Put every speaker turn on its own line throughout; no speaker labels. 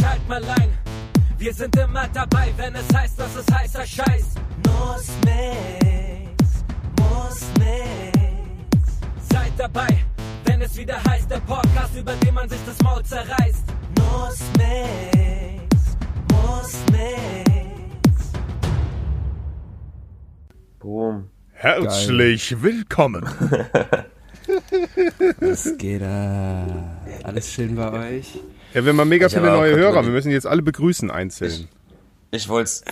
Schalt mal ein, wir sind immer dabei, wenn es heißt, dass es heißer Scheiß. Muss nix, muss nix. Seid dabei, wenn es wieder heißt, der Podcast, über den man sich das Maul zerreißt. Muss nix, muss nix.
Boom.
Herzlich willkommen.
Was geht da? Alles schön bei euch?
Ja, wir haben mal mega
Ich
viele neue Hörer. Wir müssen jetzt alle begrüßen einzeln.
Ich wollte es.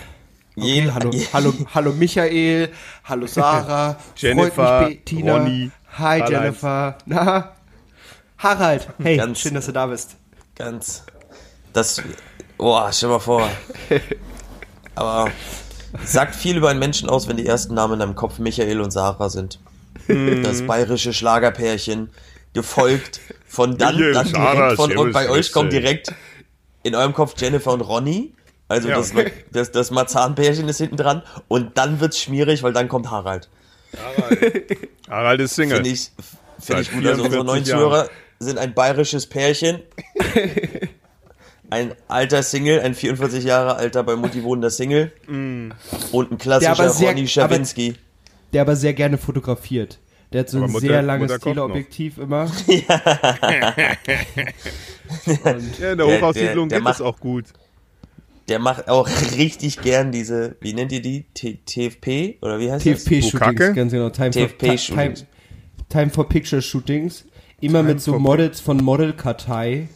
Okay, hallo, hallo, hallo Michael, hallo Sarah,
Jennifer,
freut mich, Bettina.
Ronny,
Hi
Karl-Heinz.
Jennifer. Na, Harald. Hey,
Ganz-
schön, dass du da bist.
Ganz. Das. Boah, stell mal vor. Aber sagt viel über einen Menschen aus, wenn die ersten Namen in deinem Kopf Michael und Sarah sind. Das bayerische Schlagerpärchen, gefolgt von dann, dann direkt von, und bei euch kommt direkt in eurem Kopf Jennifer und Ronny. Also
Ja,
das,
okay.
das, das Marzahn-Pärchen ist hinten dran. Und dann wird's schmierig, weil dann kommt Harald.
Harald ist Single.
Finde ich, find ich gut. Also unsere
44
neuen. Zuhörer sind ein bayerisches Pärchen. ein alter Single, ein 44 Jahre alter bei Mutti wohnender Single.
Mm.
Und ein
Der
klassischer
aber sehr-
Ronny Schawinski.
Der aber sehr gerne fotografiert. Der hat so
Aber
ein
Mutter-
sehr langes
Mutter.
Teleobjektiv immer.
ja, in der
Der-
Hochhaussiedlung geht es
macht-
auch gut.
Der macht auch richtig gern diese, wie nennt ihr die? T TFP? Oder wie heißt das?
TFP-Shootings, ganz genau. Time for,
TFP-Shootings.
Time, Time for Picture Shootings. Immer mit so
for
Models von Modelkartei.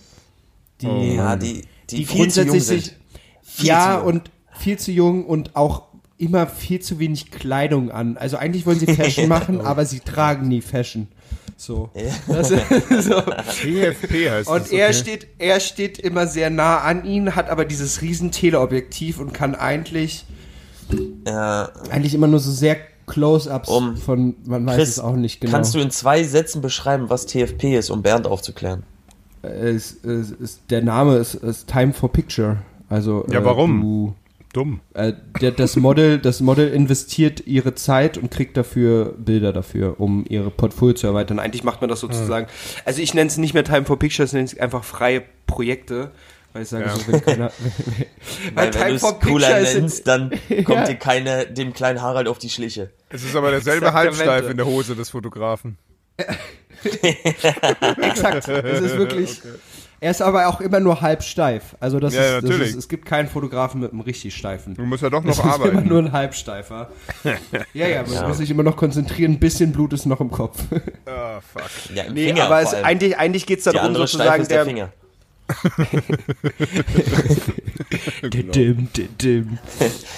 Die,
Oh.
Ja, die, die,
die
viel zu jung
grundsätzlich
sind.
sich
Viel
ja
zu jung.
und viel zu jung und auch immer viel zu wenig Kleidung an. Also eigentlich wollen sie Fashion machen, aber sie tragen nie Fashion. So. Das so.
TFP heißt
Und
das.
er
okay.
steht, er steht immer sehr nah an ihn, hat aber dieses riesen Teleobjektiv und kann eigentlich,
Ja,
eigentlich immer nur so sehr Close-ups
Um-
von, man weiß
Chris,
es auch nicht genau.
kannst du in zwei Sätzen beschreiben, was TFP ist, um Bernd aufzuklären?
es, es, es, der Name ist, ist Time for Picture. Also,
Ja,
äh,
warum?
Du,
Dumm.
Äh, der, das Model, das Model investiert ihre Zeit und kriegt dafür Bilder dafür, um ihre Portfolio zu erweitern. Eigentlich macht man das sozusagen. Also ich nenne es nicht mehr Time for Pictures, nenne es einfach freie Projekte. Weil ich sage
Ja.
so, wenn keiner.
Weil wenn du es cooler nennst, dann kommt
Ja.
dir keiner dem kleinen Harald auf die Schliche.
Es ist aber derselbe. Halbsteif in der Hose des Fotografen.
Exakt. Es ist wirklich. Er ist aber auch immer nur halb steif. Also das,
Ja,
ist, das
natürlich.
ist, es gibt keinen Fotografen mit einem richtig steifen.
Du musst ja doch
Das
noch
ist immer
arbeiten.
nur ein Halbsteifer. ja, ja, man muss sich immer noch konzentrieren. Ein bisschen Blut ist noch im Kopf.
Ah, fuck.
Ja, im
Nee,
Finger
aber es, eigentlich, eigentlich geht es darum, sozusagen
der,
der,
Finger.
Dim, dim, dim.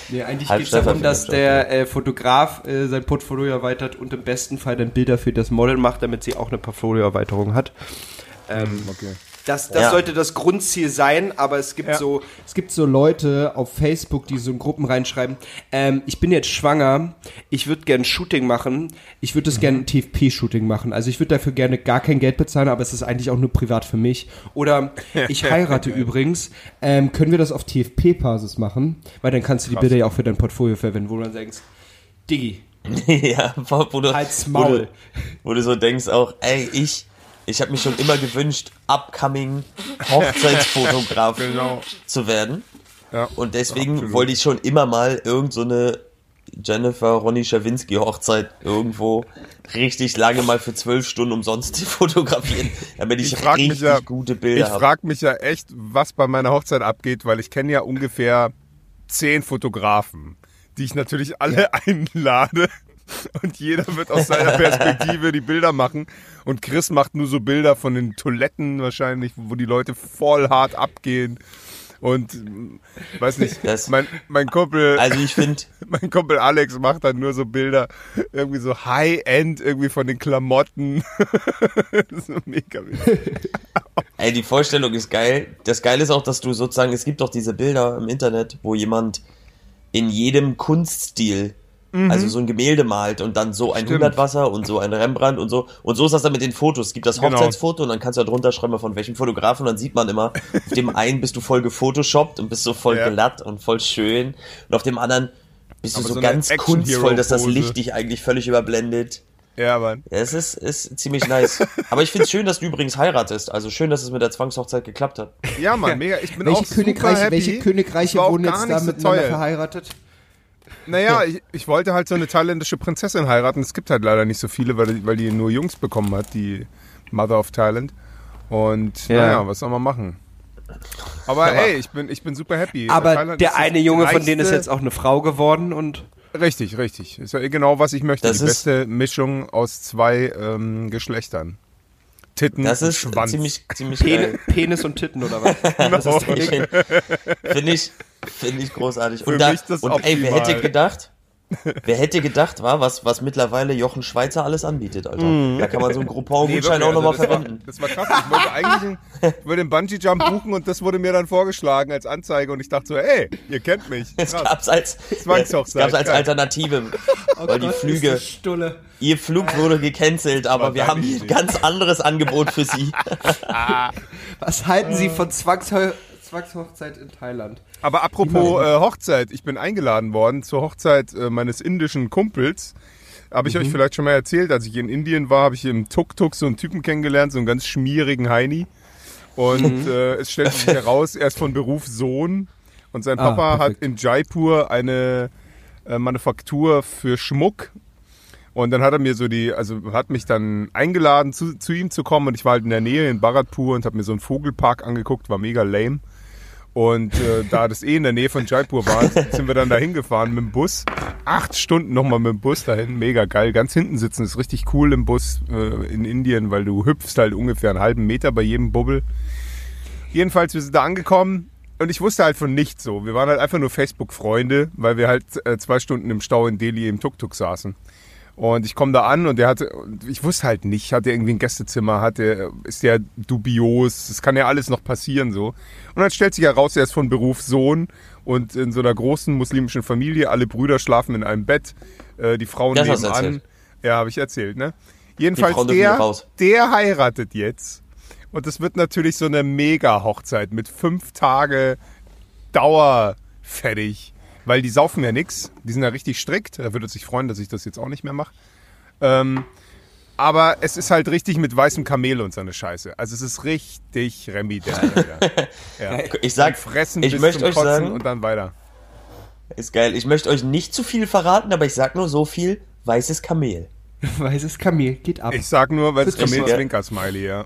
Nee, eigentlich geht es darum, dass der äh, Fotograf äh, sein Portfolio erweitert und im besten Fall dann Bilder für das Model macht, damit sie auch eine Portfolioerweiterung hat. Ähm,
Okay.
Das, das
Ja.
sollte das Grundziel sein, aber es gibt
Ja.
so, es gibt so Leute auf Facebook, die so in Gruppen reinschreiben, ähm, ich bin jetzt schwanger, ich würde gerne ein Shooting machen, ich würde das
Mhm.
gerne ein TFP-Shooting machen. Also ich würde dafür gerne gar kein Geld bezahlen, aber es ist eigentlich auch nur privat für mich. Oder ich heirate übrigens, ähm, können wir das auf TFP-Basis machen? Weil dann kannst du die
Krass.
Bilder ja auch für dein Portfolio verwenden, wo du dann denkst, Diggi,
ja, wo, wo du,
Halt's
wo
Maul.
du, wo du so denkst auch, ey, ich, ich habe mich schon immer gewünscht, upcoming Hochzeitsfotograf
Genau.
zu werden.
Ja.
Und deswegen
Absolut.
wollte ich schon immer mal irgend so eine Jennifer Ronny Schawinski Hochzeit irgendwo richtig lange mal für zwölf Stunden umsonst fotografieren, damit ich,
Ich
richtig
mich ja,
gute
ich
Bilder habe.
frage mich ja echt, was bei meiner Hochzeit abgeht, weil ich kenne ja ungefähr zehn Fotografen, die ich natürlich alle einlade. Und jeder wird aus seiner Perspektive die Bilder machen. Und Chris macht nur so Bilder von den Toiletten wahrscheinlich, wo die Leute voll hart abgehen. Und mm, weiß nicht,
Das-
mein, mein Kumpel,
Also ich finde,
mein Kumpel Alex macht dann nur so Bilder, irgendwie so High-End, irgendwie von den Klamotten. das ist so mega
ey, die Vorstellung ist geil. Das Geile ist auch, dass du sozusagen, es gibt doch diese Bilder im Internet, wo jemand in jedem Kunststil Also so ein Gemälde malt und dann so ein
Mhm. Stimmt.
Hundertwasser und so ein Rembrandt und so. Und so ist das dann mit den Fotos. Es gibt das
Genau.
Hochzeitsfoto und dann kannst du da drunter schreiben, von welchem Fotografen. Und dann sieht man immer, auf dem einen bist du voll gefotoshoppt und bist so voll
Ja.
glatt und voll schön. Und auf dem anderen bist du
Aber
so,
so eine
ganz kunstvoll, dass das. Licht dich eigentlich völlig überblendet.
Ja, Mann.
Ja, es ist, ist ziemlich nice. Aber ich finde es schön, dass du übrigens heiratest. Also schön, dass es mit der Zwangshochzeit geklappt hat.
Ja, Mann, mega. Ich bin
Welche,
auch super
Königreiche,
happy.
welche
Es
Königreiche wurden jetzt da
so
miteinander
teuer.
verheiratet?
Naja, ich, ich wollte halt so eine thailändische Prinzessin heiraten. Es gibt halt leider nicht so viele, weil, die- weil die nur Jungs bekommen hat, die Mother of Thailand. Und
Ja.
naja, was soll man machen? Aber ey, ich bin, ich bin super happy.
Aber
Thailand
der eine Junge von denen ist
reichste-
jetzt auch eine Frau geworden und
Richtig, richtig. Ist ja genau, was ich möchte.
Das
die
ist-
beste Mischung aus zwei ähm, Geschlechtern. Titten
Das
und
ist
Schwanz.
ziemlich, ziemlich
Pen
geil.
Penis und Titten oder was? Das ist der
Ich Finde find ich, find ich großartig.
Für
und da,
mich das
und ey, wer hätte gedacht, wer hätte gedacht, war, was, was mittlerweile Jochen Schweizer alles anbietet, Alter. Da kann man so einen
Nee,
Groupon-Gutschein
wirklich,
auch nochmal
also das war-
verwenden.
Das war krass. Ich wollte eigentlich einen, einen Bungee-Jump buchen und das wurde mir dann vorgeschlagen als Anzeige und ich dachte so, ey, ihr kennt mich. Krass.
gab's als,
Zwangshochzeit,
gab's als. Alternative.
Oh
weil die Flüge,
Stulle.
ihr Flug wurde gecancelt, aber wir haben hier ein ganz anderes Angebot für Sie.
Was halten Sie von Zwangshochzeit in Thailand?
Aber apropos äh, Hochzeit, ich bin eingeladen worden zur Hochzeit äh, meines indischen Kumpels. Habe ich
Mhm.
euch vielleicht schon mal erzählt, als ich in Indien war, habe ich im Tuk-Tuk so einen Typen kennengelernt, so einen ganz schmierigen Heini. Und
Mhm.
äh, es stellt sich heraus, er ist von Beruf Sohn und sein
Ah,
Papa hat
perfekt.
in Jaipur eine äh, Manufaktur für Schmuck. Und dann hat er mir so die, also hat mich dann eingeladen, zu, zu ihm zu kommen. Und ich war halt in der Nähe in Bharatpur und habe mir so einen Vogelpark angeguckt, war mega lame. Und äh, da das eh in der Nähe von Jaipur war, sind wir dann da hingefahren mit dem Bus. Acht Stunden nochmal mit dem Bus dahin, mega geil. Ganz hinten sitzen ist richtig cool im Bus äh, in Indien, weil du hüpfst halt ungefähr einen halben Meter bei jedem Bubbel. Jedenfalls, wir sind da angekommen und ich wusste halt von nichts so. Wir waren halt einfach nur Facebook-Freunde, weil wir halt äh, zwei Stunden im Stau in Delhi im Tuk-Tuk saßen. Und ich komme da an und der hatte, ich wusste halt nicht, hat er irgendwie ein Gästezimmer, hat der, ist der dubios, es kann ja alles noch passieren so. Und dann stellt sich heraus, er ist von Beruf Sohn und in so einer großen muslimischen Familie, alle Brüder schlafen in einem Bett, äh, die Frauen
Das
nebenan.
erzählt.
Ja, habe ich erzählt, ne? Jedenfalls der, der heiratet jetzt. Und es wird natürlich so eine Mega-Hochzeit mit fünf Tage Dauer fertig. Weil die saufen ja nix. Die sind ja richtig strikt. Er würde sich freuen, dass ich das jetzt auch nicht mehr mache. Ähm, aber es ist halt richtig mit weißem Kamel und so eine Scheiße. Also es ist richtig Remi, der ja.
Ich sag,
Und fressen
ich
bis
möchte
zum
euch
Kotzen
sagen,
und dann weiter.
ist geil. Ich möchte euch nicht zu viel verraten, aber ich sag nur so viel, weißes Kamel.
Weißes Kamel, geht ab.
Ich sag nur, weil es Kamel. Zwinker-Smiley, ja.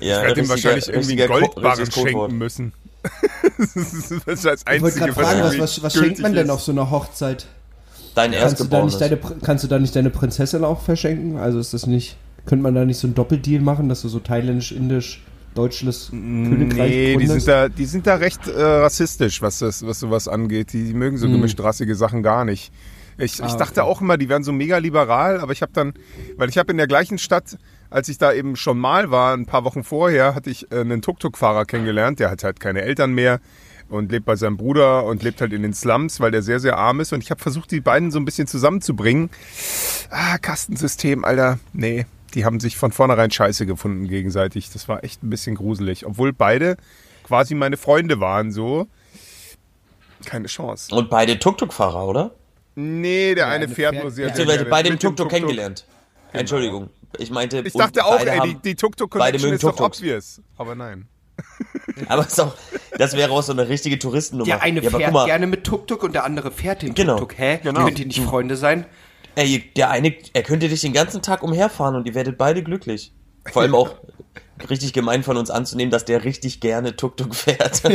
Ja,
Ich werde ihm wahrscheinlich irgendwie Goldbarren schenken müssen. das ist das als
ich wollte
einzige,
gerade fragen, was, was, was schenkt man denn
ist.
auf so einer Hochzeit?
Dein
Kannst du, da nicht
Erstgeborenes.
kannst du da nicht deine Prinzessin auch verschenken? Also ist das nicht, könnte man da nicht so ein Doppeldeal machen, dass du so thailändisch, indisch, deutsches Königreich
Nee, die sind da, die sind da recht äh, rassistisch, was das, was sowas angeht. Die, die mögen so gemischtrassige Sachen gar nicht. Ich, ich
Ah,
dachte
okay.
auch immer, die wären so mega liberal, aber ich habe dann, weil ich habe in der gleichen Stadt, als ich da eben schon mal war, ein paar Wochen vorher, hatte ich äh, einen Tuk-Tuk-Fahrer kennengelernt, der hat halt keine Eltern mehr und lebt bei seinem Bruder und lebt halt in den Slums, weil der sehr, sehr arm ist. Und ich habe versucht, die beiden so ein bisschen zusammenzubringen. Ah, Kastensystem, Alter. Nee, die haben sich von vornherein scheiße gefunden gegenseitig. Das war echt ein bisschen gruselig. Obwohl beide quasi meine Freunde waren, so. Keine Chance.
Und beide Tuk-Tuk-Fahrer, oder?
Nee, der eine
eine
fährt
fährt-
nur sehr, sehr
Beziehungsweise
gerne.
beide im
Mit dem
Tuk-Tuk kennengelernt. Entschuldigung. Ich meinte,
Ich dachte auch,
beide
ey, die,
haben-
die
beide
Tuk-Tuk-Connection
mögen
ist doch
Tuk-Tuks.
obvious. Aber nein.
Aber ist auch, das wäre auch so eine richtige Touristennummer.
Der eine
ja,
fährt
mal,
gerne mit Tuk-Tuk und der andere fährt den
Genau.
Tuk-Tuk. Hä?
Genau.
Könnt ihr nicht Freunde sein?
ey, der eine, er könnte dich den ganzen Tag umherfahren und ihr werdet beide glücklich. Vor allem auch richtig gemein von uns anzunehmen, dass der richtig gerne Tuk-Tuk fährt.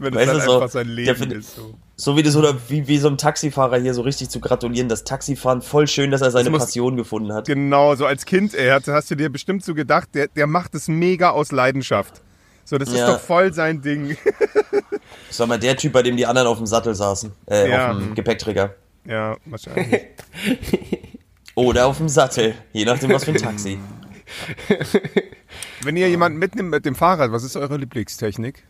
Wenn
Weißt
das halt
so,
einfach sein
der
Leben
findet-
ist. So.
so wie das oder wie, wie so einem Taxifahrer hier so richtig zu gratulieren. Das Taxifahren voll schön, dass er seine
muss-
Passion gefunden hat.
Genau, so als Kind, ey, hast, hast du dir bestimmt so gedacht, der, der macht es mega aus Leidenschaft. So, das ist
Ja.
doch voll sein Ding.
Das war mal der Typ, bei dem die anderen auf dem Sattel saßen. Äh,
Ja.
auf dem Gepäckträger.
ja, wahrscheinlich.
Oder auf dem Sattel. Je nachdem, was für ein Taxi.
Wenn ihr jemanden mitnimmt mit dem Fahrrad, was ist eure Lieblingstechnik?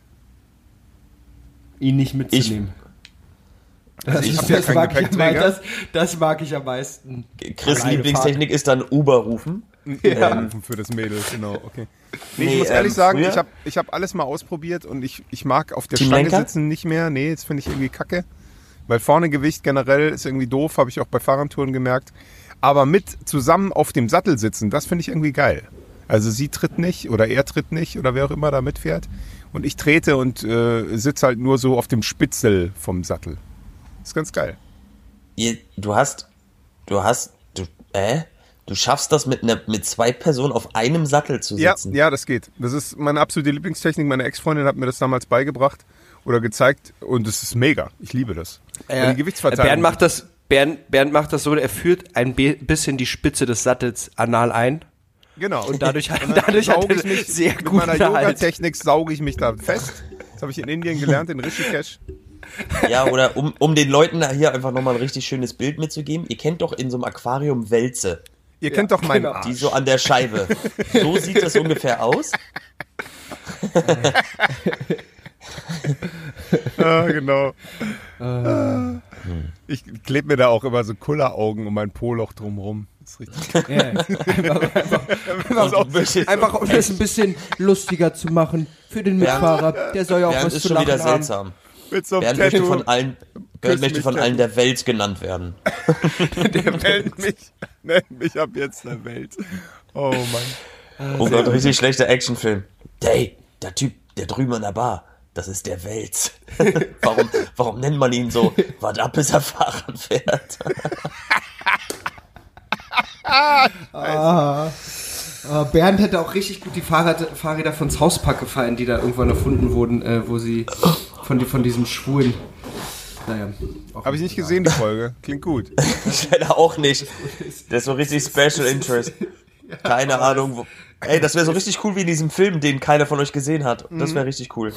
Ihn nicht mitzunehmen. Das,
ich ja
das,
keinen
mag ich am,
Gepäckträger.
das, das mag ich am meisten.
Chris' Lieblingstechnik ist dann Uber rufen.
Ja. Rufen für das Mädel, genau, okay. Nee, ich
Nee,
muss ehrlich
ähm,
sagen,
früher-
ich habe ich hab alles mal ausprobiert und ich, ich mag auf der
Team
Stange
Lenker?
sitzen nicht mehr. Nee, das finde ich irgendwie kacke. Weil vorne Gewicht generell ist irgendwie doof, habe ich auch bei Fahrradtouren gemerkt. Aber mit zusammen auf dem Sattel sitzen, das finde ich irgendwie geil. Also sie tritt nicht oder er tritt nicht oder wer auch immer da mitfährt. Und ich trete und äh, sitze halt nur so auf dem Spitzel vom Sattel. ist ganz geil.
Du hast, du hast, du, äh? Du schaffst das mit, ne, mit zwei Personen auf einem Sattel zu
Ja,
sitzen.
ja, das geht. Das ist meine absolute Lieblingstechnik. Meine Ex-Freundin hat mir das damals beigebracht oder gezeigt und es ist mega. Ich liebe das. Weil die Gewichtsverteilung.
Bernd macht das, Bernd, Bernd macht das so, er führt ein bisschen die Spitze des Sattels anal ein.
Genau.
Und dadurch, hat-
Und dann
dadurch hat
sauge
er
ich mich
sehr
mit
gut
meiner
Halt.
Yoga-Technik sauge ich mich da fest. Das habe ich in Indien gelernt, in Rishikesh.
Ja, oder um, um den Leuten hier einfach nochmal ein richtig schönes Bild mitzugeben. Ihr kennt doch in so einem Aquarium Wälze,
Ihr kennt doch meinen
genau.
Arsch.
die so an der Scheibe. So sieht das ungefähr aus.
Ja, genau. Ich klebe mir da auch immer so Kulleraugen um mein Po-Loch drumherum. Ist richtig.
Ja, einfach, einfach,
möchtest-
einfach um das ein bisschen lustiger zu machen für den Mitfahrer. Der soll ja auch
Bernd
was
ist
zu
schon
lachen
wieder
haben.
seltsam.
Mit so einem
Bernd möchte
Tattoo.
von allen, Bernd möchte von allen der Welt genannt werden.
Nennt mich, nennt mich ab jetzt der Welt. Oh Mann.
Oh Gott, richtig schlechter Actionfilm. Hey, der Typ, der drüben an der Bar, das ist der Wels. warum, warum nennt man ihn so? Warte ab, bis er Fahrrad fährt.
Äh, Bernd hätte auch richtig gut die Fahrrad, Fahrräder von Hauspark gefallen, die da irgendwann erfunden wurden, äh, wo sie von, die, von diesem schwulen. Naja.
Habe ich nicht gesehen, die Folge. Klingt gut.
Ich leider auch nicht. Der ist so richtig Special Interest. Keine Ahnung. Wo, ey, das wäre so richtig cool wie in diesem Film, den keiner von euch gesehen hat. Das wäre richtig cool.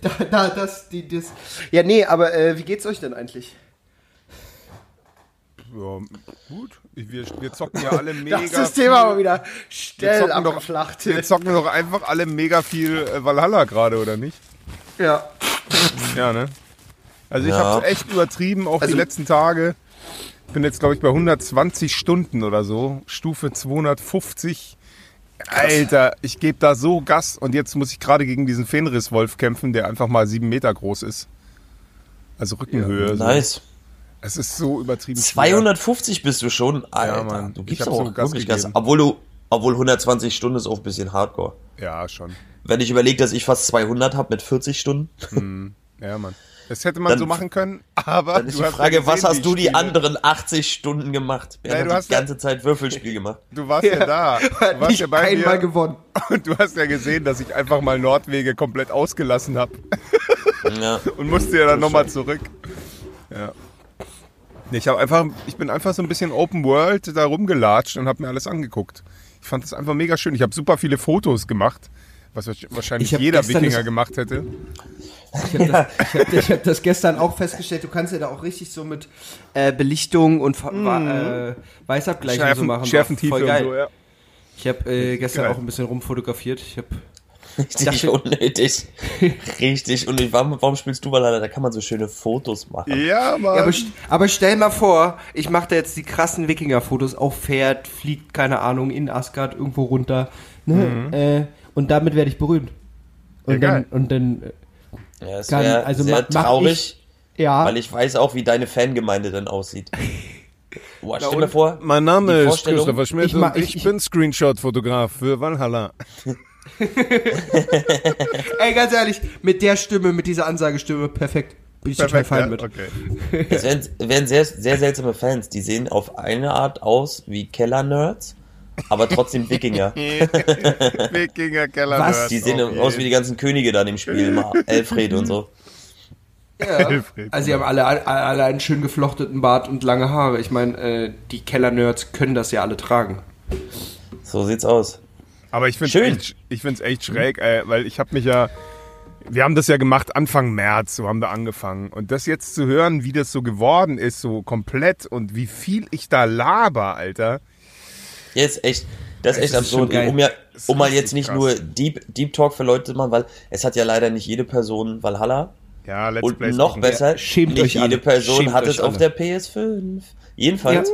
Da, da, das, die, das. Ja, nee, aber äh, wie geht's euch denn eigentlich?
Ja, gut. Wir, wir zocken ja alle mega.
Das ist das Thema
viel-
aber wieder
Wir
schnell
zocken, doch,
abgeflacht.
wir zocken doch einfach alle mega viel äh, Valhalla gerade, oder nicht?
Ja.
Ja, ne? Also ich
Ja.
habe echt übertrieben, auch
Also-
die letzten Tage. Ich bin jetzt, glaube ich, bei 120 Stunden oder so. Stufe 250. Alter, ich gebe da so Gas und jetzt muss ich gerade gegen diesen Fenriswolf kämpfen, der einfach mal sieben Meter groß ist. Also Rückenhöhe. so.
Nice.
Es ist so übertrieben. schwer.
250 bist du schon. Alter,
Mann.
du gibst aber
so
auch
Gas
wirklich Gas.
gegeben.
Obwohl du, obwohl 120 Stunden ist auch ein bisschen Hardcore.
Ja, schon.
Wenn ich überlege, dass ich fast 200 habe mit 40 Stunden,
Ja, Mann. Das hätte man
Dann-
so machen können, aber.
dann ist
du
die
hast
Frage,
ja
was
gesehen,
hast du die
spiele.
anderen 80 Stunden gemacht? Wer
Nein, du
hat
hast
die
ja-
ganze Zeit Würfelspiel gemacht?
Du warst ja, da. Du warst
Nicht
ja bei
einmal
mir.
gewonnen.
Und du hast ja gesehen, dass ich einfach mal Nordwege komplett ausgelassen habe
Ja.
und musste ja dann nochmal zurück. Ja. Nee, Ich habe einfach, ich bin einfach so ein bisschen Open World da rumgelatscht und habe mir alles angeguckt. Ich fand das einfach mega schön. Ich habe super viele Fotos gemacht, was wahrscheinlich
Ich hab
jeder Wikinger
das-
gemacht hätte.
Ich habe das, ich hab, ich hab das gestern auch festgestellt. Du kannst ja da auch richtig so mit äh, Belichtung und wa- äh, Weißabgleich und so machen.
Schärfentiefe
Voll geil.
und so, ja.
Ich habe äh, gestern
Geil.
auch ein bisschen rumfotografiert. Ich habe
Richtig
dachte-
unnötig. Richtig unnötig. Warum, warum spielst du Valhalla? Da kann man so schöne Fotos machen.
Ja, Mann.
Ja, aber, aber stell mal vor, ich mache da jetzt die krassen Wikinger-Fotos auf Pferd, fliegt, keine Ahnung, in Asgard irgendwo runter. Ne? Äh, und damit werde ich berühmt. Und
Ja, geil.
dann, und dann, äh,
Ja, es
Kann-
wäre
also
sehr
ma- mach
traurig,
ja.
weil ich weiß auch, wie deine Fangemeinde dann aussieht. Boah, stell mir vor,
Mein Name ist Christopher Schmidt
Ich
und ich,
ich-
bin Screenshot-Fotograf für Valhalla.
Ey, ganz ehrlich, mit der Stimme, mit dieser Ansagestimme, perfekt. Bin ich total fein
ja?
mit.
Okay.
es wären, wären sehr, sehr seltsame Fans. Die sehen auf eine Art aus wie Keller-Nerds, aber trotzdem Wikinger.
Wikinger Keller.
Was?
Die sehen aus wie die ganzen Könige da in dem Spiel, immer Elfred und so.
Ja. Also, sie haben alle, alle, alle einen schön geflochteten Bart und lange Haare. Ich meine, äh, die Keller-Nerds können das ja alle tragen.
So sieht's aus.
Aber ich finde
Schön.
echt, ich echt schräg, ey, weil ich habe mich ja, wir haben das ja gemacht Anfang März, so haben wir angefangen. Und das jetzt zu hören, wie das so geworden ist, so komplett und wie viel ich da laber, Alter.
Ja, ist echt, das ist echt
ist schon
absurd. Um, ja, um mal jetzt nicht
krass.
nur Deep, Deep Talk für Leute zu machen, weil es hat ja leider nicht jede Person Valhalla.
Ja, Let's
Und
Plays
noch
machen.
besser,
Schämt
nicht jede
alle.
Person
Schämt
hat es auf
alle.
der PS5. Jedenfalls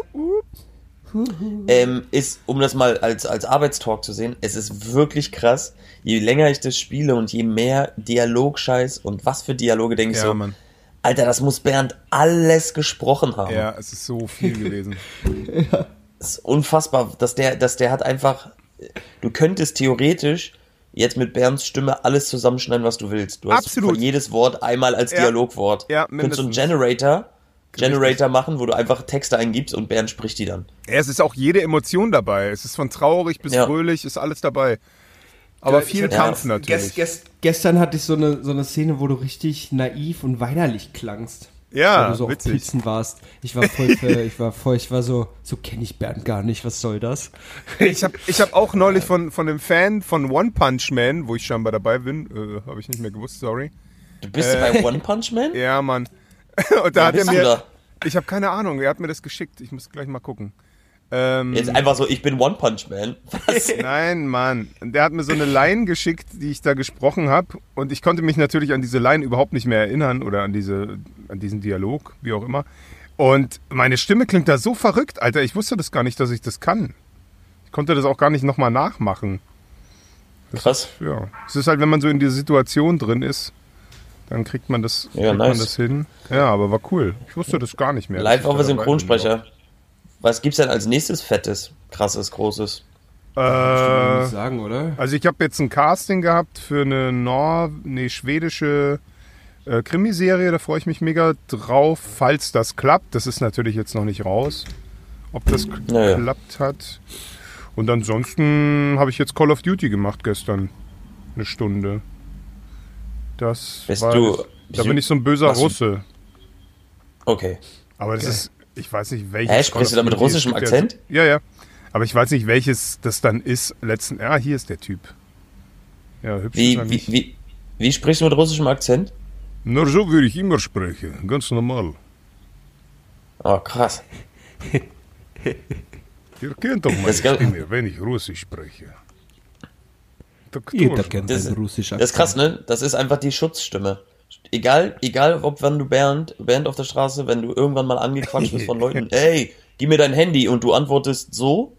ähm, ist, um das mal als, als Arbeitstalk zu sehen, es ist wirklich krass. Je länger ich das spiele und je mehr Dialogscheiß und was für Dialoge denke ich
Ja,
so,
Mann.
Alter, das muss Bernd alles gesprochen haben.
Ja, es ist so viel gewesen.
Das ist unfassbar, dass der, dass der hat einfach, du könntest theoretisch jetzt mit Bernds Stimme alles zusammenschneiden, was du willst. Du hast
Absolut.
jedes Wort einmal als
Ja.
Dialogwort.
Ja,
du könntest so einen
mindestens.
Generator, Generator machen, wo du einfach Texte eingibst und Bernd spricht die dann.
Ja, es ist auch jede Emotion dabei. Es ist von traurig bis
Ja.
fröhlich, ist alles dabei. Aber viel Kampf
jetzt-
natürlich.
Gest, gest, gestern hatte ich so eine, so eine Szene, wo du richtig naiv und weinerlich klangst.
Ja,
Weil du so auf
witzig.
Pizzen warst. Ich war voll, für, ich war voll, ich war so, so kenne ich Bernd gar nicht, was soll das?
Ich habe ich hab auch neulich von, von dem Fan von One Punch Man, wo ich scheinbar dabei bin, äh, habe ich nicht mehr gewusst, sorry.
Du bist bei One Punch Man?
Ja, Mann. Und da
Wer
hat er mir.
da?
Ich habe keine Ahnung, er hat mir das geschickt. Ich muss gleich mal gucken. Ähm,
Jetzt einfach so, ich bin One Punch Man. Was?
Nein, Mann. Der hat mir so eine Line geschickt, die ich da gesprochen habe. Und ich konnte mich natürlich an diese Line überhaupt nicht mehr erinnern oder an, diese, an diesen Dialog, wie auch immer. Und meine Stimme klingt da so verrückt, Alter. Ich wusste das gar nicht, dass ich das kann. Ich konnte das auch gar nicht nochmal nachmachen.
Krass.
Ja. Es ist halt, wenn man so in dieser Situation drin ist, dann kriegt man das,
Ja,
kriegt
nice.
man das hin. Ja, aber war cool. Ich wusste das gar nicht mehr.
Live auf Synchronsprecher. Was gibt's denn als nächstes Fettes, krasses, großes?
Äh,
sagen, oder?
Also ich habe jetzt ein Casting gehabt für eine Nor nee, schwedische äh, Krimiserie, da freue ich mich mega drauf, falls das klappt. Das ist natürlich jetzt noch nicht raus, ob das
Naja.
geklappt hat. Und ansonsten habe ich jetzt Call of Duty gemacht gestern. Eine Stunde. Das
Bist
war,
du-
Da bin ich so ein böser Russe.
Okay.
Aber das ist, ich weiß nicht, welches.
Hä, sprichst du da mit russischem Akzent?
Ja, ja. Aber ich weiß nicht, welches das dann ist. Letzten. Ah, hier ist der Typ. Ja, hübsch
Wie, wie, wie, wie sprichst du mit russischem Akzent?
Na, so würde ich immer sprechen. Ganz normal.
Oh, krass.
Ihr kennt doch meine Stimme, wenn ich Russisch spreche. Doktor.
Jeder kennt
Das,
seinen russischen
das ist krass, ne? Das ist einfach die Schutzstimme. Egal, egal, ob wenn du Bernd, Bernd auf der Straße, wenn du irgendwann mal angequatscht wirst von Leuten, ey, gib mir dein Handy und du antwortest so,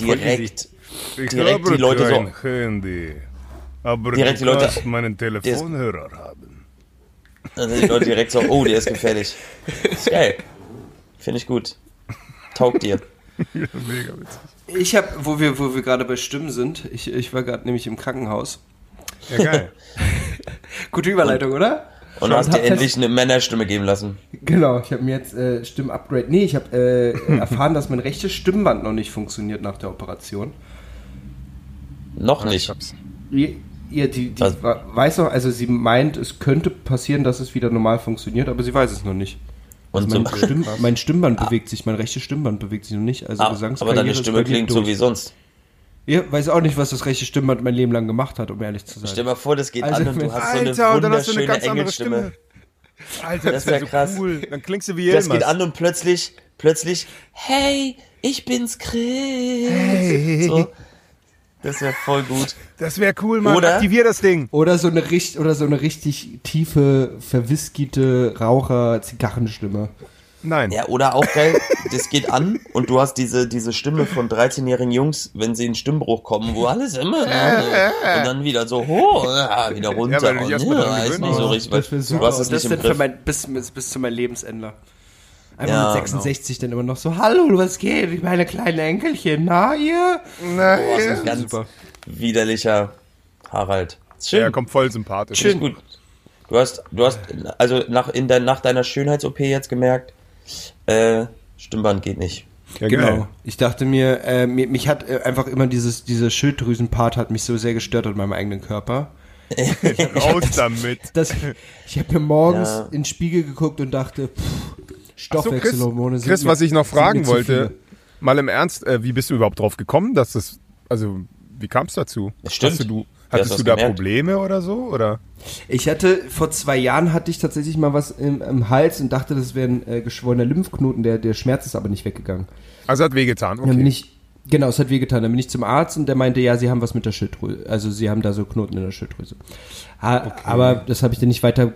direkt,
Ich
direkt die Leute so-
Handy. Aber
Direkt
du
die Leute-
meinen Telefonhörer haben.
dann sind die Leute direkt so, oh, der ist gefährlich. Ist geil. Finde ich gut. Taugt dir.
Mega witzig.
Ich habe, wo wir, wo wir gerade bei Stimmen sind, ich, ich war gerade nämlich im Krankenhaus.
Ja, geil.
Gute Überleitung, oder?
Und du hast dir endlich eine Männerstimme geben lassen.
Genau, ich habe mir jetzt äh, Stimmupgrade. Nee, ich habe äh, erfahren, dass mein rechtes Stimmband noch nicht funktioniert nach der Operation.
Noch
Ich
nicht.
Ihr, ihr die, die wa- weiß noch, also sie meint, es könnte passieren, dass es wieder normal funktioniert, aber sie weiß es noch nicht.
Und
Mein,
so,
Stimm, mein Stimmband bewegt sich, mein rechtes Stimmband bewegt sich noch nicht. Also
ah,
Gesangskarriere
aber deine Stimme klingt so
durch.
wie sonst.
Ihr weiß auch nicht, was das rechte Stimmband mein Leben lang gemacht hat, um ehrlich zu sein.
Stell dir mal vor, das geht
Also
an und du hast so eine
Alter, und dann hast du eine
wunderschöne
ganz andere
Engelstimme.
Stimme. Alter, das,
Das wär
wäre so
krass.
cool. Dann klingst du wie
Das
Yilmaz.
geht an und plötzlich, plötzlich, hey, ich bin's Chris. So. Das wäre voll gut.
Das wäre cool, Mann.
Oder?
Aktivier das Ding.
Oder so eine richt oder so eine richtig tiefe, verwiskite Raucher-Zigarrenstimme.
Nein.
Ja, oder auch geil, das geht an und du hast diese, diese Stimme von 13-jährigen Jungs, wenn sie in Stimmbruch kommen, wo alles immer, und dann wieder so hoch, wieder runter.
Ja, weil du dich
und, ja, ist
gewöhnt
nicht so richtig, weil
Das wäre
du
super.
hast es
Und das
nicht im
dann für mein, bis, bis, bis zu meinem Lebensende. Einfach
Ja, genau.
mit 66 dann immer noch so, hallo, was geht? Ich meine kleinen Enkelchen, na ihr?
Das ist ein ganz
Super.
widerlicher Harald. Schön,
Er kommt voll sympathisch.
schön gut. Du hast, du hast, also nach, in dein, nach deiner Schönheits-OP jetzt gemerkt, äh, Stimmband geht nicht.
Ja,
Genau.
geil.
Ich dachte mir, äh, mir mich hat äh, einfach immer dieses, dieser Schilddrüsenpart hat mich so sehr gestört an meinem eigenen Körper.
Raus damit.
Das, ich habe mir morgens
Ja.
in den Spiegel geguckt und dachte, pff,
So, Chris,
Stoffwechselhormone sind
Chris was ich noch fragen wollte, mal im Ernst, äh, wie bist du überhaupt drauf gekommen, dass das, also, wie kam es dazu?
Das stimmt.
Hast du, hattest
du
da
gemerkt?
Probleme oder so, oder?
Ich hatte, vor zwei Jahren hatte ich tatsächlich mal was im, im Hals und dachte, das wäre ein äh, geschwollener Lymphknoten, der, der Schmerz ist aber nicht weggegangen.
Also hat wehgetan,
Dann bin
okay.
ich, genau, es hat wehgetan. Dann bin ich zum Arzt und der meinte, ja, sie haben was mit der Schilddrüse. Also sie haben da so Knoten in der Schilddrüse. Ha, Aber das habe ich dann nicht weiter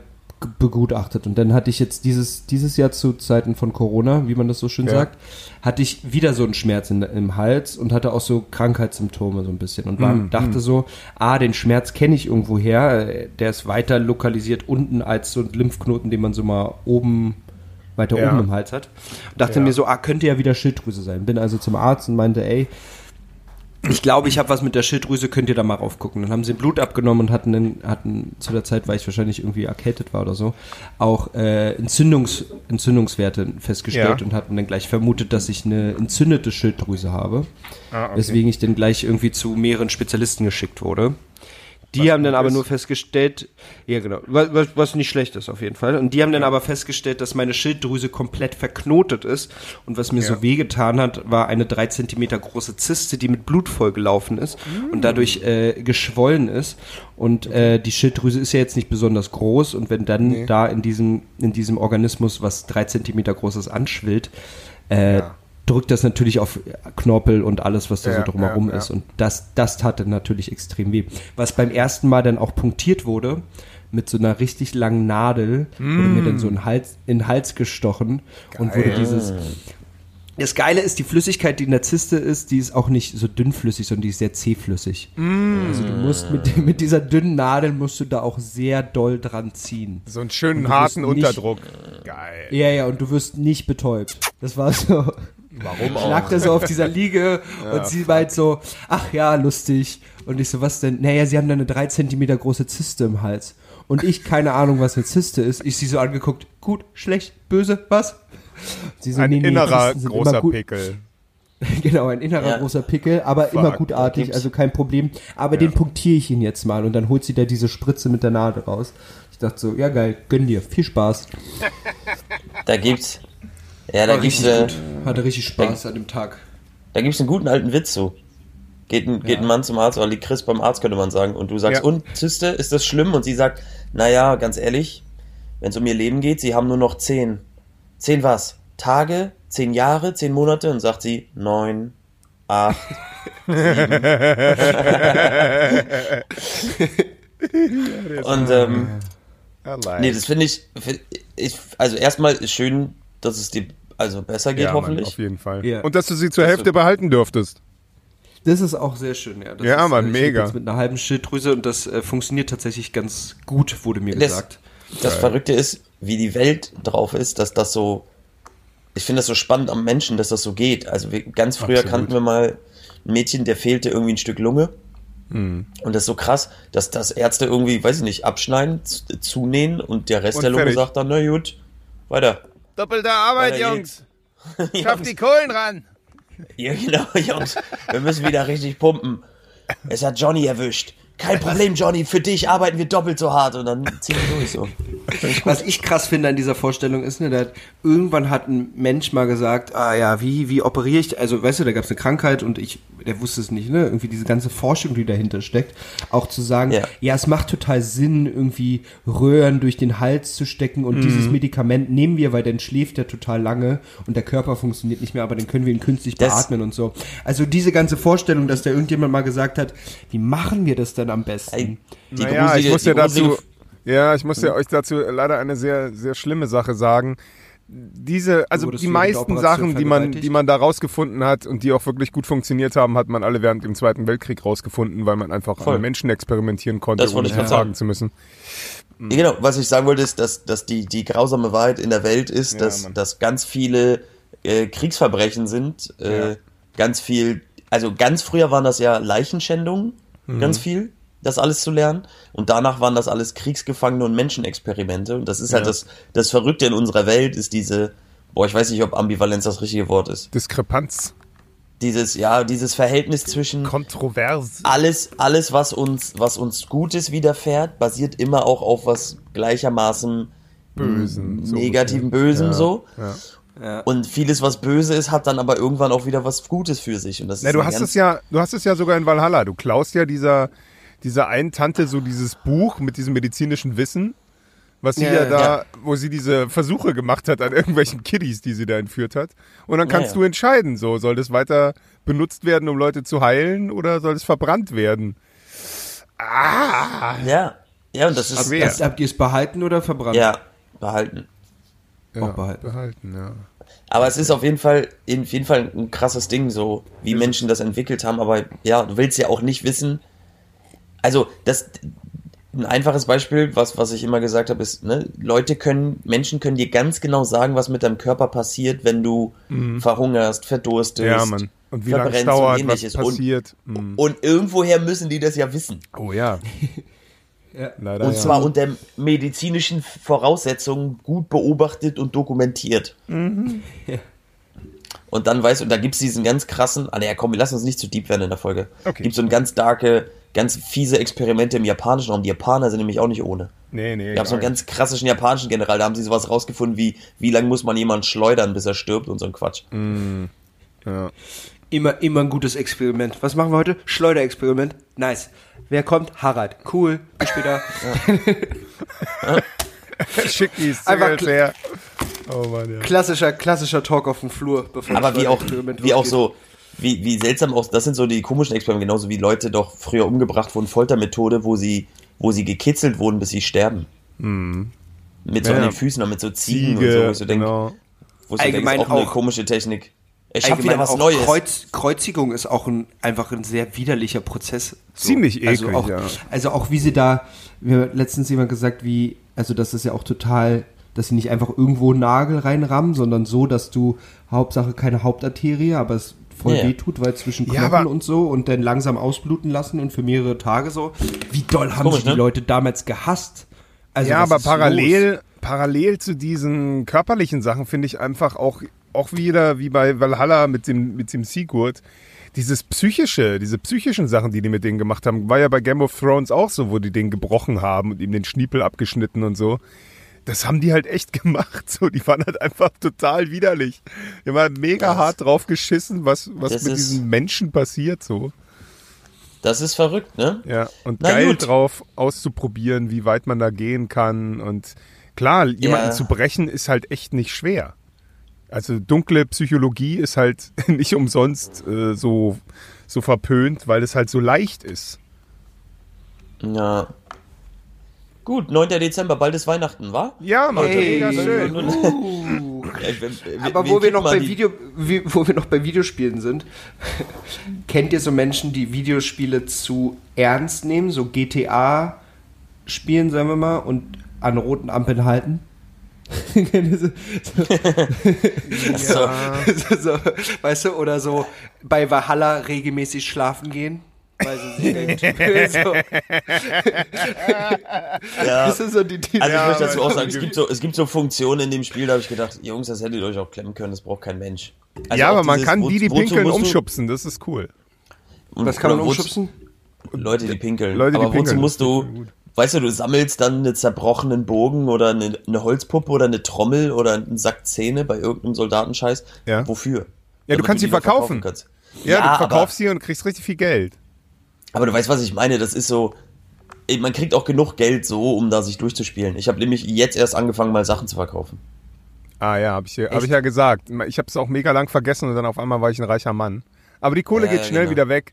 begutachtet. Und dann hatte ich jetzt dieses, dieses Jahr zu Zeiten von Corona, wie man das so schön
Ja.
sagt, hatte ich wieder so einen Schmerz in, im Hals und hatte auch so Krankheitssymptome so ein bisschen und war,
Mm,
dachte so, ah, den Schmerz kenne ich irgendwo her, der ist weiter lokalisiert unten als so ein Lymphknoten, den man so mal oben weiter
Ja.
oben im Hals hat. Und dachte
Ja.
mir so, ah, könnte ja wieder Schilddrüse sein. Bin also zum Arzt und meinte, ey, ich glaube, ich habe was mit der Schilddrüse, könnt ihr da mal raufgucken. Dann haben sie Blut abgenommen und hatten, dann- hatten zu der Zeit, weil ich wahrscheinlich irgendwie erkältet war oder so, auch äh, Entzündungs, Entzündungswerte festgestellt
Ja.
und hatten dann gleich vermutet, dass ich eine entzündete Schilddrüse habe.
Ah, okay.
Weswegen ich dann gleich irgendwie zu mehreren Spezialisten geschickt wurde. Die haben dann aber
ist.
nur festgestellt, ja genau, was, was, nicht schlecht ist auf jeden Fall. Und die haben dann aber festgestellt, dass meine Schilddrüse komplett verknotet ist. Und was mir
Ja.
so wehgetan hat, war eine drei Zentimeter große Zyste, die mit Blut vollgelaufen ist und dadurch äh, geschwollen ist. Und äh, die Schilddrüse ist ja jetzt nicht besonders groß. Und wenn dann
Nee.
da in diesem, in diesem Organismus was drei Zentimeter großes anschwillt, äh,
Ja.
Drückt das natürlich auf Knorpel und alles, was da
Ja,
so drumherum
ja,
ist. Und das, das tat dann natürlich extrem weh. Was beim ersten Mal dann auch punktiert wurde, mit so einer richtig langen Nadel, wurde mir dann so in den Hals, in den Hals gestochen und wurde dieses. Das Geile ist, die Flüssigkeit, die in der Zyste ist, die ist auch nicht so dünnflüssig, sondern die ist sehr zähflüssig. Also du musst mit, mit dieser dünnen Nadel musst du da auch sehr doll dran ziehen.
So einen schönen harten
nicht-
Unterdruck. Geil.
Ja, ja, und du wirst nicht betäubt. Das war so.
Warum
Ich lag da so auf dieser Liege und sie meint so, ach ja, lustig. Und ich so, was denn? Naja, sie haben da eine drei Zentimeter große Zyste im Hals. Und ich, keine Ahnung, was eine Zyste ist. Ich sie so angeguckt, gut, schlecht, böse, was? Sie so,
Ein
nee, nee,
innerer großer
immer gut.
Pickel.
Genau, ein innerer
Ja.
großer Pickel, aber immer
Fuck.
gutartig,
Gibt's.
also kein Problem. Aber den punktiere ich ihn jetzt mal und dann holt sie da diese Spritze mit der Nadel raus. Ich dachte so, ja geil, gönn dir, viel Spaß.
Da gibt's. Ja, da gibt's,
richtig
äh,
gut. Hatte richtig Spaß an dem Tag.
da gibt's einen guten alten Witz so. Geht ein, geht ein Mann zum Arzt, oder liegt Chris beim Arzt, könnte man sagen. Und du sagst,
Ja.
und Zyste, ist das schlimm? Und sie sagt, naja, ganz ehrlich, wenn es um ihr Leben geht, sie haben nur noch zehn. Zehn was? Tage? Zehn Jahre? Zehn Monate? Und sagt sie, neun, acht, sieben. und ähm, nee, das finde ich, find ich, also erstmal ist schön, dass es dir also besser geht,
ja, Mann,
hoffentlich.
auf jeden Fall.
Ja.
Und dass du sie zur
Dass
Hälfte behalten dürftest.
Das ist auch sehr schön, ja. Das
Ja,
ist,
Mann,
äh, ich
mega.
mit einer halben Schilddrüse und das äh, funktioniert tatsächlich ganz gut, wurde mir
Das-
gesagt.
Das Verrückte ist, wie die Welt drauf ist, dass das so. Ich finde das so spannend am Menschen, dass das so geht. Also wir, ganz früher
Absolut.
kannten wir mal ein Mädchen, der fehlte irgendwie ein Stück Lunge.
Hm.
Und das ist so krass, dass das Ärzte irgendwie, weiß ich nicht, abschneiden, zunähen und der Rest
Und
der Lunge
fertig.
sagt dann, na gut, weiter.
Doppelte Arbeit,
Weiter
Jungs. Schafft die Kohlen ran.
Ja, genau, Jungs. Wir müssen wieder richtig pumpen. Es hat Johnny erwischt. Kein Problem, Johnny. Für dich arbeiten wir doppelt so hart und dann ziehen wir durch so.
Was ich krass finde an dieser Vorstellung ist, ne, hat, irgendwann hat ein Mensch mal gesagt, ah ja, wie, wie operiere ich, also weißt du, da gab es eine Krankheit und ich, der wusste es nicht, ne, irgendwie diese ganze Forschung, die dahinter steckt, auch zu sagen, ja,
Ja.
es macht total Sinn, irgendwie Röhren durch den Hals zu stecken und
Mhm.
dieses Medikament nehmen wir, weil dann schläft er total lange und der Körper funktioniert nicht mehr, aber dann können wir ihn künstlich
Das-
beatmen und so. Also diese ganze Vorstellung, dass da irgendjemand mal gesagt hat, wie machen wir das denn am besten?
Die
naja, ich
gruselige-
muss
die
ja dazu, ja, ich muss ja euch dazu leider eine sehr, sehr schlimme Sache sagen. Diese, also die meisten Sachen, die man, die man da rausgefunden hat und die auch wirklich gut funktioniert haben, hat man alle während dem Zweiten Weltkrieg rausgefunden, weil man einfach
Voll.
an Menschen experimentieren konnte,
Das
ohne
ich
hinterfragen
sagen.
zu müssen.
Ja, Genau, was ich sagen wollte, ist, dass, dass die, die grausame Wahrheit in der Welt ist,
Ja,
dass,
Mann.
dass ganz viele äh, Kriegsverbrechen sind. Äh,
Ja.
Ganz viel, also ganz früher waren das ja Leichenschändungen,
Mhm.
ganz viel, das alles zu lernen. Und danach waren das alles Kriegsgefangene und Menschenexperimente. Und das ist halt
Ja.
das, das Verrückte in unserer Welt, ist diese, boah, ich weiß nicht, ob Ambivalenz das richtige Wort ist.
Diskrepanz,
Dieses, ja, dieses Verhältnis zwischen
kontrovers.
alles, alles, was uns, was uns Gutes widerfährt, basiert immer auch auf was gleichermaßen
Bösen, so
negativen Bösem
Ja,
so.
ja.
Und vieles, was böse ist, hat dann aber irgendwann auch wieder was Gutes für sich. Und das
Na,
ist
du
eine
hast es ja, du hast es ja sogar in Valhalla. Du klaust ja dieser, dieser einen Tante so dieses Buch mit diesem medizinischen Wissen, was sie
Ja,
ja, da,
ja.
wo sie diese Versuche gemacht hat an irgendwelchen Kiddies, die sie da entführt hat. Und dann kannst
ja.
du entscheiden, so, soll das weiter benutzt werden, um Leute zu heilen oder soll es verbrannt werden? Ah!
Ja. Ja, und das ist,
Schwer.
das,
Habt ihr es behalten oder verbrannt?
ja, behalten.
Ja,
Auch behalten.
behalten, ja.
Aber es ist auf jeden Fall, in jeden Fall ein krasses Ding, so wie Menschen das entwickelt haben. Aber ja, du willst ja auch nicht wissen. Also, das, ein einfaches Beispiel, was, was ich immer gesagt habe, ist, ne, Leute können, Menschen können dir ganz genau sagen, was mit deinem Körper passiert, wenn du verhungerst, verdurstest.
Mhm. Ja, Mann. Und wie lange es
verbrennst
dauert,
und
was
ähnliches. Und,
passiert. Mhm.
und irgendwoher müssen die das ja wissen.
Oh ja.
Ja.
Leider
Und
ja.
zwar unter medizinischen Voraussetzungen gut beobachtet und dokumentiert.
Mhm.
Und dann weißt du, und da gibt's diesen ganz krassen, ah, naja, komm, wir lassen uns nicht zu deep werden in der Folge.
Okay.
Gibt so ein ganz darke, ganz fiese Experimente im japanischen Raum. Die Japaner sind nämlich auch nicht ohne.
Nee, nee.
Ich habe so einen ganz klassischen japanischen General, da haben sie sowas rausgefunden wie, wie lange muss man jemanden schleudern, bis er stirbt und so ein Quatsch.
nicht. ja.
Immer, immer ein gutes Experiment. Was machen wir heute? Schleuderexperiment. Nice. Wer kommt? Harald. Cool. Bis später.
Schick die
Einfach
Singles her. Oh Mann, ja.
Klassischer, klassischer Talk auf dem Flur. Bevor
Aber
das
wie auch, wie auch so, wie, wie seltsam auch, das sind so die komischen Experimente, genauso wie Leute doch früher umgebracht wurden, Foltermethode, wo sie, wo sie gekitzelt wurden, bis sie sterben. Mit so
Ja,
an den Füßen, und mit so Ziegen
Ziege,
und so, wo ich so denke,
genau.
wo ich so denke, ist auch eine
auch-
komische Technik. Ich
Allgemein
wieder was
auch
Neues.
Kreuz, Kreuzigung ist auch ein, einfach ein sehr widerlicher Prozess. So.
Ziemlich
also
eklig,
auch,
ja.
Also auch wie sie da, mir hat letztens jemand gesagt, wie, also das ist ja auch total, dass sie nicht einfach irgendwo einen Nagel reinrammen, sondern so, dass du Hauptsache keine Hauptarterie, aber es voll
Ja, ja.
weh tut, weil zwischen
Ja,
Knochen
aber-
und so und dann langsam ausbluten lassen und für mehrere Tage so. Wie doll haben
Komisch,
sie die
ne?
Leute damals gehasst? Also
ja, aber
los?
parallel, parallel zu diesen körperlichen Sachen finde ich einfach auch, auch wieder wie bei Valhalla mit dem, mit dem Sigurd, dieses psychische, diese psychischen Sachen, die die mit denen gemacht haben, war ja bei Game of Thrones auch so, wo die den gebrochen haben und ihm den Schniepel abgeschnitten und so. Das haben die halt echt gemacht. So, die waren halt einfach total widerlich. Die haben halt mega
Das-
hart drauf geschissen, was, was mit
ist-
diesen Menschen passiert. So.
Das ist verrückt, ne?
Ja, und
Na
geil
gut.
drauf auszuprobieren, wie weit man da gehen kann. Und klar, jemanden
Ja.
zu brechen ist halt echt nicht schwer. Also dunkle Psychologie ist halt nicht umsonst äh, so, so verpönt, weil es halt so leicht ist.
Ja. Gut, 9. Dezember, bald ist Weihnachten, wa?
Ja, Mann,
Hey.
mega schön.
Uh. Aber wo wir noch bei Video, wie, wo wir noch bei Videospielen sind, kennt ihr so Menschen, die Videospiele zu ernst nehmen, so GTA spielen, sagen wir mal, und an roten Ampeln halten? So,
so,
so, weißt du, oder so bei Valhalla regelmäßig schlafen gehen? Weil sie sich denken, so,
ja.
das ist so die, die
Also ich möchte dazu auch sagen, es gibt, so, es gibt so Funktionen in dem Spiel, da habe ich gedacht, Jungs, das hättet ihr euch auch klemmen können, das braucht kein Mensch. Also
ja, aber man
dieses,
kann
wo-
die, die
wozu
pinkeln,
musst du-
umschubsen. Das ist cool.
Und-
was kann man
wozu-
umschubsen?
Leute, die pinkeln.
Leute, die
aber wozu
pinkeln,
musst
das
du, weißt du, du sammelst dann einen zerbrochenen Bogen oder eine, eine Holzpuppe oder eine Trommel oder einen Sack Zähne bei irgendeinem Soldatenscheiß.
Ja.
Wofür?
Ja, du
Damit
kannst sie
noch
verkaufen.
kannst.
Ja,
Ja,
du verkaufst
aber-
sie und kriegst richtig viel Geld.
Aber du weißt, was ich meine. Das ist so. Man kriegt auch genug Geld so, um da sich durchzuspielen. Ich habe nämlich jetzt erst angefangen, mal Sachen zu verkaufen.
Ah ja, habe ich, ja- hab ich ja gesagt. Ich habe es auch mega lang vergessen und dann auf einmal war ich ein reicher Mann. Aber die Kohle
Ja,
geht schnell
genau.
wieder weg.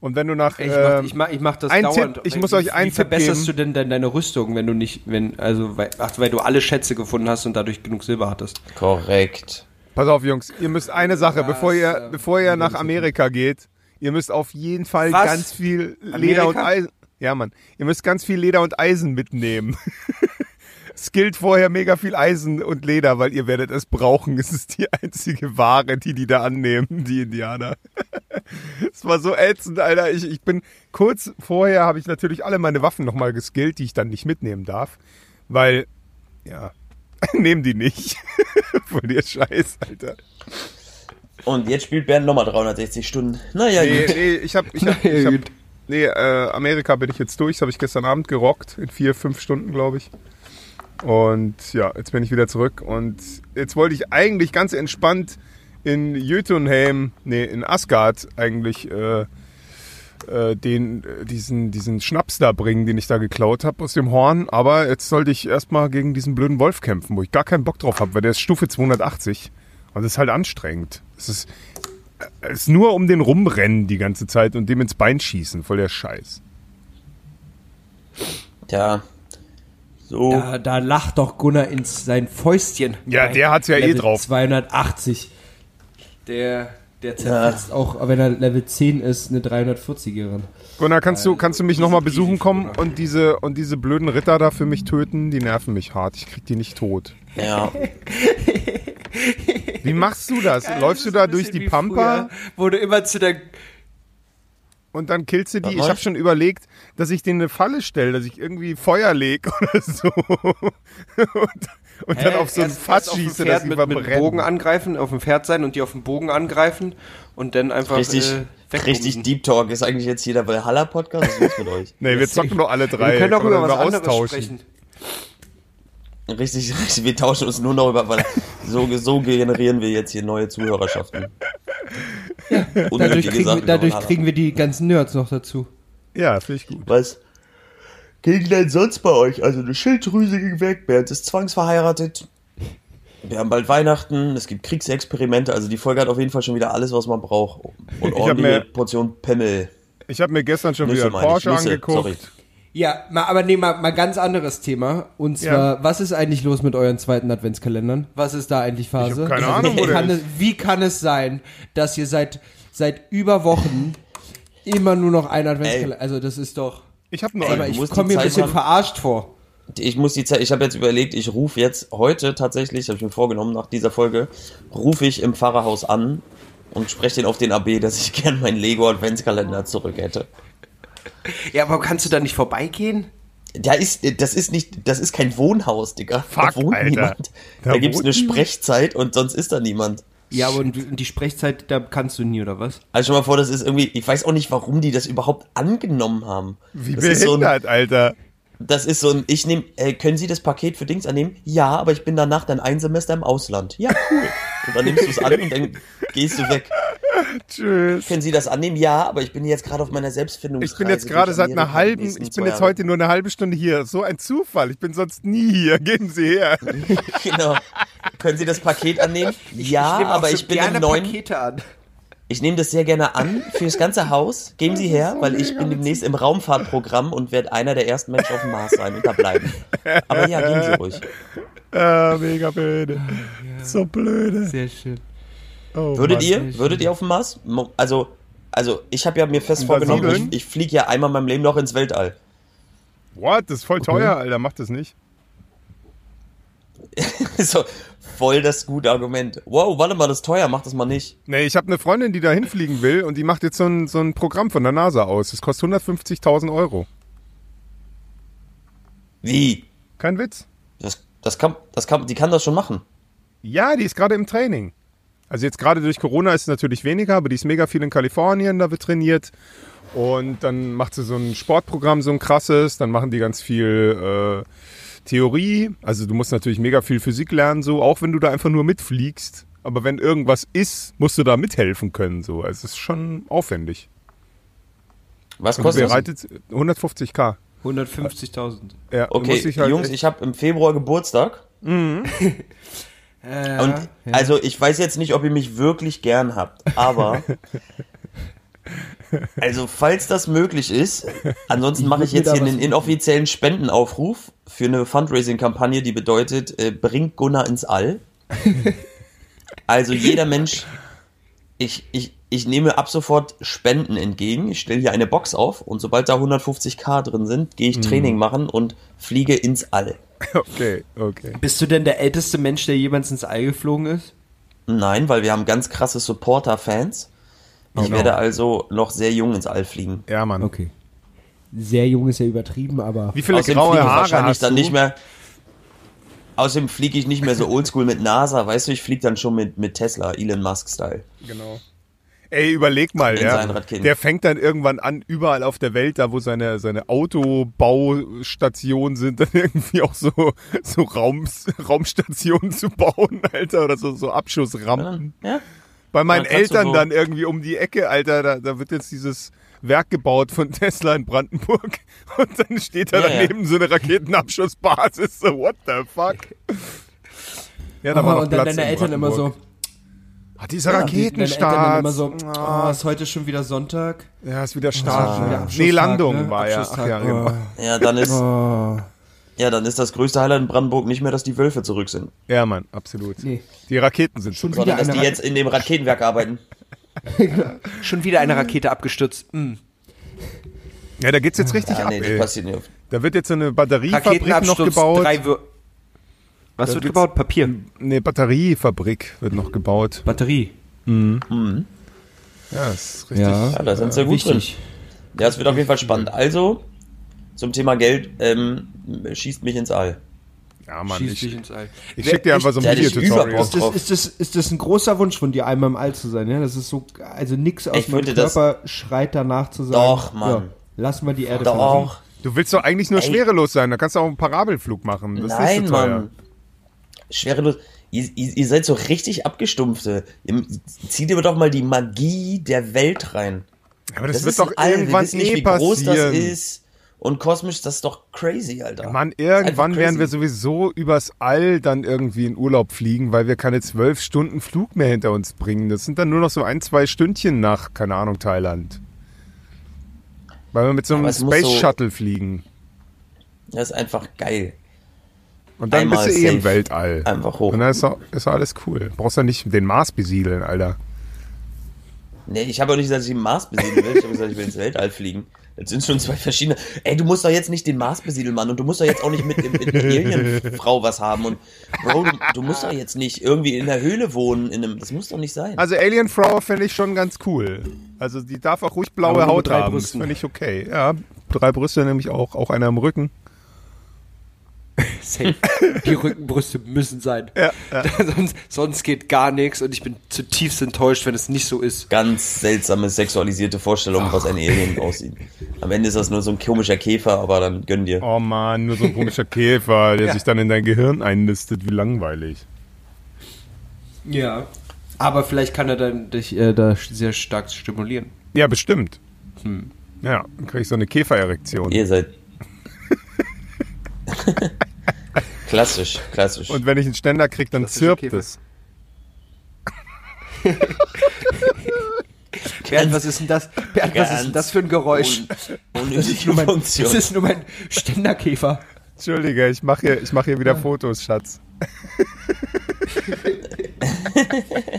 Und wenn du nach...
Ich mach,
ähm,
ich, mach, ich mach das
ein
dauernd.
Tipp, ich muss
wie,
euch einen
Wie
Tipp
verbesserst
geben.
du denn deine, deine Rüstung, wenn du nicht, wenn, also, weil, ach, weil du alle Schätze gefunden hast und dadurch genug Silber hattest?
Korrekt.
Pass auf, Jungs, ihr müsst eine Sache, bevor ihr,
äh,
bevor ihr nach Amerika geht, ihr müsst auf jeden Fall
Was?
ganz viel Leder und
Amerika?
Eisen. Ja, Mann, ihr müsst ganz viel Leder und Eisen mitnehmen. es gilt vorher mega viel Eisen und Leder, weil ihr werdet es brauchen. Es ist die einzige Ware, die die da annehmen, die Indianer. Es war so ätzend, Alter. Ich, ich bin kurz vorher habe ich natürlich alle meine Waffen nochmal geskillt, die ich dann nicht mitnehmen darf, weil ja, nehmen die nicht. Voll dir Scheiß, Alter.
Und jetzt spielt Bernd nochmal 360 Stunden. Naja,
Nee,
gut.
nee, ich hab, ich hab, ich hab nee, äh, Amerika bin ich jetzt durch, das habe ich gestern Abend gerockt, in vier, fünf Stunden, glaube ich. Und ja, jetzt bin ich wieder zurück und jetzt wollte ich eigentlich ganz entspannt in Jötunheim, nee, in Asgard eigentlich äh, äh, den, diesen, diesen Schnaps da bringen, den ich da geklaut habe aus dem Horn. Aber jetzt sollte ich erstmal gegen diesen blöden Wolf kämpfen, wo ich gar keinen Bock drauf habe, weil der ist Stufe 280 und das ist halt anstrengend. Es ist, es ist nur um den rumrennen die ganze Zeit und dem ins Bein schießen, voll der Scheiß.
Tja. So.
Da, da lacht doch Gunnar ins sein Fäustchen.
Ja, der hat's ja eh
Level
drauf.
280. Der, der zerfetzt auch, wenn er Level 10 ist, eine 340erin.
Gunnar, kannst du, kannst du mich nochmal besuchen kommen und diese, und diese blöden Ritter da für mich töten? Die nerven mich hart. Ich krieg die nicht tot.
Ja.
Wie machst du das? Läufst du da durch die Pampa
Wo du immer zu der
und dann killst du die?
Was
Ich habe schon überlegt, dass ich denen eine Falle stelle, dass ich irgendwie Feuer leg oder so. und, und dann auf so ein Fass schieße, dass sie
mit, mit. Bogen angreifen, auf dem Pferd sein und die auf dem Bogen angreifen und dann einfach
Richtig,
äh,
richtig Deep Talk. Ist eigentlich jetzt hier der Valhalla-Podcast? Was ist mit euch?
Nee, wir zocken doch alle drei.
Wir können auch über was anderes
austauschen.
Richtig, richtig. Wir tauschen uns nur noch über, weil so, so generieren wir jetzt hier neue Zuhörerschaften.
Dadurch,
Unnötige
kriegen, wir, dadurch kriegen wir die ganzen Nerds noch dazu.
Ja, finde ich gut.
Was ging denn sonst bei euch? Also eine Schilddrüse ging weg, Bernd ist zwangsverheiratet. Wir haben bald Weihnachten, es gibt Kriegsexperimente, also die Folge hat auf jeden Fall schon wieder alles, was man braucht. Und ordentliche
mir-
Portion Pimmel.
Ich habe mir gestern schon
Nüsse
wieder
ich,
Porsche
Nüsse,
angeguckt.
sorry.
Ja, mal, aber nee, mal, mal ganz anderes Thema. Und zwar,
Ja.
was ist eigentlich los mit euren zweiten Adventskalendern? Was ist da eigentlich Phase?
Ich hab keine Ahnung,
wie,
wo der
kann
ist.
es, wie kann es sein, dass ihr seit, seit über Wochen immer nur noch einen Adventskalender, also das ist doch,
Ich habe nur
aber
einen.
ich
musst
komme
die
mir ein
Zeit
bisschen
haben.
verarscht vor.
Ich muss die Zeit, ich habe jetzt überlegt, ich rufe jetzt heute tatsächlich, habe ich mir vorgenommen, nach dieser Folge, rufe ich im Pfarrerhaus an und spreche den auf den AB, dass ich gern meinen Lego Adventskalender zurück hätte.
Ja, aber kannst du da nicht vorbeigehen?
Da ist, das ist nicht, das ist kein Wohnhaus, Digga.
Fuck,
da wohnt
Alter.
niemand.
Da
Da, gibt's
wohnt
eine. Sprechzeit und sonst ist da niemand.
Ja, aber und die Sprechzeit, da kannst du nie, oder was?
Also schon mal vor, das ist irgendwie, ich weiß auch nicht, warum die das überhaupt angenommen haben.
Wie
das ist so ein,
behindert, Alter.
das ist so ein, ich nehme, äh, können Sie das Paket für Dings annehmen? Ja, aber ich bin danach dann ein Semester im Ausland. Ja, cool. Und dann nimmst du es an und dann gehst du weg.
Tschüss.
Können Sie das annehmen? Ja, aber ich bin jetzt gerade auf meiner Selbstfindungsreise.
Ich bin jetzt gerade seit einer halben, ich bin jetzt heute nur eine halbe Stunde hier. So ein Zufall. Ich bin sonst nie hier. Geben Sie her.
Genau. Können Sie das Paket annehmen? Ja,
auch
aber
so
ich bin
gerne
im neuen,
Pakete an.
Ich nehme das sehr gerne an fürs ganze Haus. Geben Sie her, weil ich bin demnächst im Raumfahrtprogramm und werde einer der ersten Menschen auf dem Mars sein und da bleiben. Aber ja, gehen Sie ruhig.
Ah, mega blöde. So blöde.
Sehr schön.
Oh,
Würdet
Mann.
ihr, würdet ihr auf dem Mars? Also, also ich habe ja mir fest vorgenommen, ich, ich fliege ja einmal in meinem Leben noch ins Weltall.
What? Das ist voll teuer, Alter. Mach das nicht.
so, voll das gute Argument. Wow, warte mal, das ist teuer, mach das mal nicht.
Nee, ich habe eine Freundin, die da hinfliegen will und die macht jetzt so ein, so ein Programm von der NASA aus. Das kostet 150.000 Euro.
Wie?
Kein Witz.
Das, das kann, das kann, die kann das schon machen.
Ja, die ist gerade im Training. Also jetzt gerade durch Corona ist es natürlich weniger, aber die ist mega viel in Kalifornien, da wird trainiert. Und dann macht sie so ein Sportprogramm, so ein krasses. Dann machen die ganz viel äh, Theorie. Also du musst natürlich mega viel Physik lernen, so, auch wenn du da einfach nur mitfliegst. Aber wenn irgendwas ist, musst du da mithelfen können. So. Also es ist schon aufwendig.
Was kostet das?
bereitet 150k.
150.000.
Ja,
Okay,
dich halt
Jungs, ich habe im Februar Geburtstag.
Äh,
Und also ich weiß jetzt nicht, ob ihr mich wirklich gern habt, aber also falls das möglich ist, ansonsten mache ich jetzt hier einen inoffiziellen Spendenaufruf für eine Fundraising-Kampagne, die bedeutet, äh, bringt Gunnar ins All. Also jeder Mensch, ich, ich, ich nehme ab sofort Spenden entgegen. Ich stelle hier eine Box auf und sobald da 150k drin sind, gehe ich Training machen und fliege ins All.
Okay, okay.
Bist du denn der älteste Mensch, der jemals ins All geflogen ist?
Nein, weil wir haben ganz krasse Supporter-Fans. Ich
Genau.
werde also noch sehr jung ins All fliegen.
Ja, Mann.
Okay. Sehr jung ist ja übertrieben, aber.
Wie viele
Außerdem
graue
fliege ich
Haare
wahrscheinlich
hast
dann
du?
nicht mehr. Außerdem fliege ich nicht mehr so oldschool mit NASA, weißt du, ich fliege dann schon mit, mit Tesla, Elon Musk-Style.
Genau. Ey, überleg mal, ja. Der fängt dann irgendwann an, überall auf der Welt, da wo seine, seine Autobaustationen sind, dann irgendwie auch so, so Raums, Raumstationen zu bauen, Alter, oder so, so Abschussrampen.
Ja?
Bei meinen
Dann
Eltern
so-
dann irgendwie um die Ecke, Alter, da, da wird jetzt dieses Werk gebaut von Tesla in Brandenburg und dann steht da
Ja, ja.
daneben so eine Raketenabschussbasis, so what the fuck? Ja, da
Oh,
war noch
und dann
Platz
deine
in
Eltern immer so.
Ah, dieser
Ja, die-
Raketenstart.
immer so,
Ah,
oh, ist heute schon wieder Sonntag?
ja, ist wieder
Ah,
Start.
wieder
nee, Landung
ne?
war ja. Ach, ja, genau.
Ja, dann ist,
Oh.
ja, dann ist das größte Highlight in Brandenburg nicht mehr, dass die Wölfe zurück sind,
ja, Mann, absolut.
Nee.
Die Raketen sind
Schon
zurück.
sondern
Wieder
dass die jetzt in dem Raketenwerk arbeiten.
Schon wieder eine Rakete abgestürzt. Mm.
Ja, da geht's jetzt richtig
Ja,
ab,
nee, das
ey.
passiert nicht oft.
Da wird jetzt so eine Batteriefabrik noch gebaut.
drei Wür Was
Da
wird gebaut? Papier.
Eine Batteriefabrik wird noch gebaut.
Batterie.
Ja, ist richtig.
Ja, da sind sie gut drin.
Wichtig.
Ja, es wird auf jeden Fall spannend. Also, zum Thema Geld, ähm, schießt mich ins All.
Ja, Mann,
Schieß
ich,
dich ins All.
ich schick dir einfach so ein Videotutorial.
Ist das, ist, das, ist das ein großer Wunsch von dir, einmal im All zu sein? Ja, das ist so, also nix aus
Ich
meinem Körper schreit danach zu sagen.
Doch, Mann.
Ja, lass mal die Erde verlassen.
Doch.
Du willst doch eigentlich nur
Ey.
schwerelos sein. Da kannst du auch einen Parabelflug machen. Das ist
Nein,
nicht so teuer.
Mann. Schwerelos. Ihr, ihr, seid so richtig abgestumpfte. Ihr, zieht ihr doch mal die Magie der Welt rein.
Aber das,
Das,
wird
ist
doch.
Wir
irgendwann
wissen nicht,
eh
wie groß das
passieren.
ist. Und kosmisch, das ist doch crazy, Alter.
Mann,
Das
irgendwann werden wir sowieso übers All dann irgendwie in Urlaub fliegen, weil wir keine zwölf Stunden Flug mehr hinter uns bringen. Das sind dann nur noch so ein, zwei Stündchen nach, keine Ahnung, Thailand. Weil wir mit so einem
Aber
Space
so-
Shuttle fliegen.
Das ist einfach geil.
Und dann
Einmal
bist du eh im. Weltall.
Einfach hoch.
Und dann ist doch, ist doch alles cool. Brauchst ja nicht den Mars besiedeln, Alter.
Nee, ich habe auch nicht gesagt, dass ich den Mars besiedeln will. Ich habe gesagt, ich will ins Weltall fliegen. Das sind schon zwei verschiedene. Ey, du musst doch jetzt nicht den Mars besiedeln, Mann. Und du musst doch jetzt auch nicht mit, mit einer Alien-Frau was haben. Und Bro, du, du musst doch jetzt nicht irgendwie in der Höhle wohnen. In einem, das muss doch nicht sein.
Also Alien Frau finde ich schon ganz cool. Also die darf auch ruhig blaue Haut
drei
haben.
Brüsten.
Das finde ich okay. Ja, drei Brüste nämlich auch. Auch einer im Rücken.
Safe. Die Rückenbrüste müssen sein.
Ja, ja.
sonst, sonst geht gar nichts und ich bin zutiefst enttäuscht, wenn es nicht so ist.
Ganz seltsame sexualisierte Vorstellung, was ein Alien aussieht. Am Ende ist das nur so ein komischer Käfer, aber dann gönn dir.
Oh man, nur so ein komischer Käfer, der sich dann in dein Gehirn einnistet. Wie langweilig.
Ja. Aber vielleicht kann er dann dich äh, da sehr stark stimulieren.
Ja, bestimmt. Ja, dann krieg ich so eine Käfererektion.
Ihr seid. Klassisch, klassisch.
Und wenn ich einen Ständer krieg, dann zirpt
Käfer.
es.
Bernd, was ist denn das? Bernd, was ist denn das für ein Geräusch?
Un unnötige
mein,
Funktion.
das ist nur mein Ständerkäfer.
Entschuldige, ich mache hier, ich mach hier wieder Fotos, Schatz.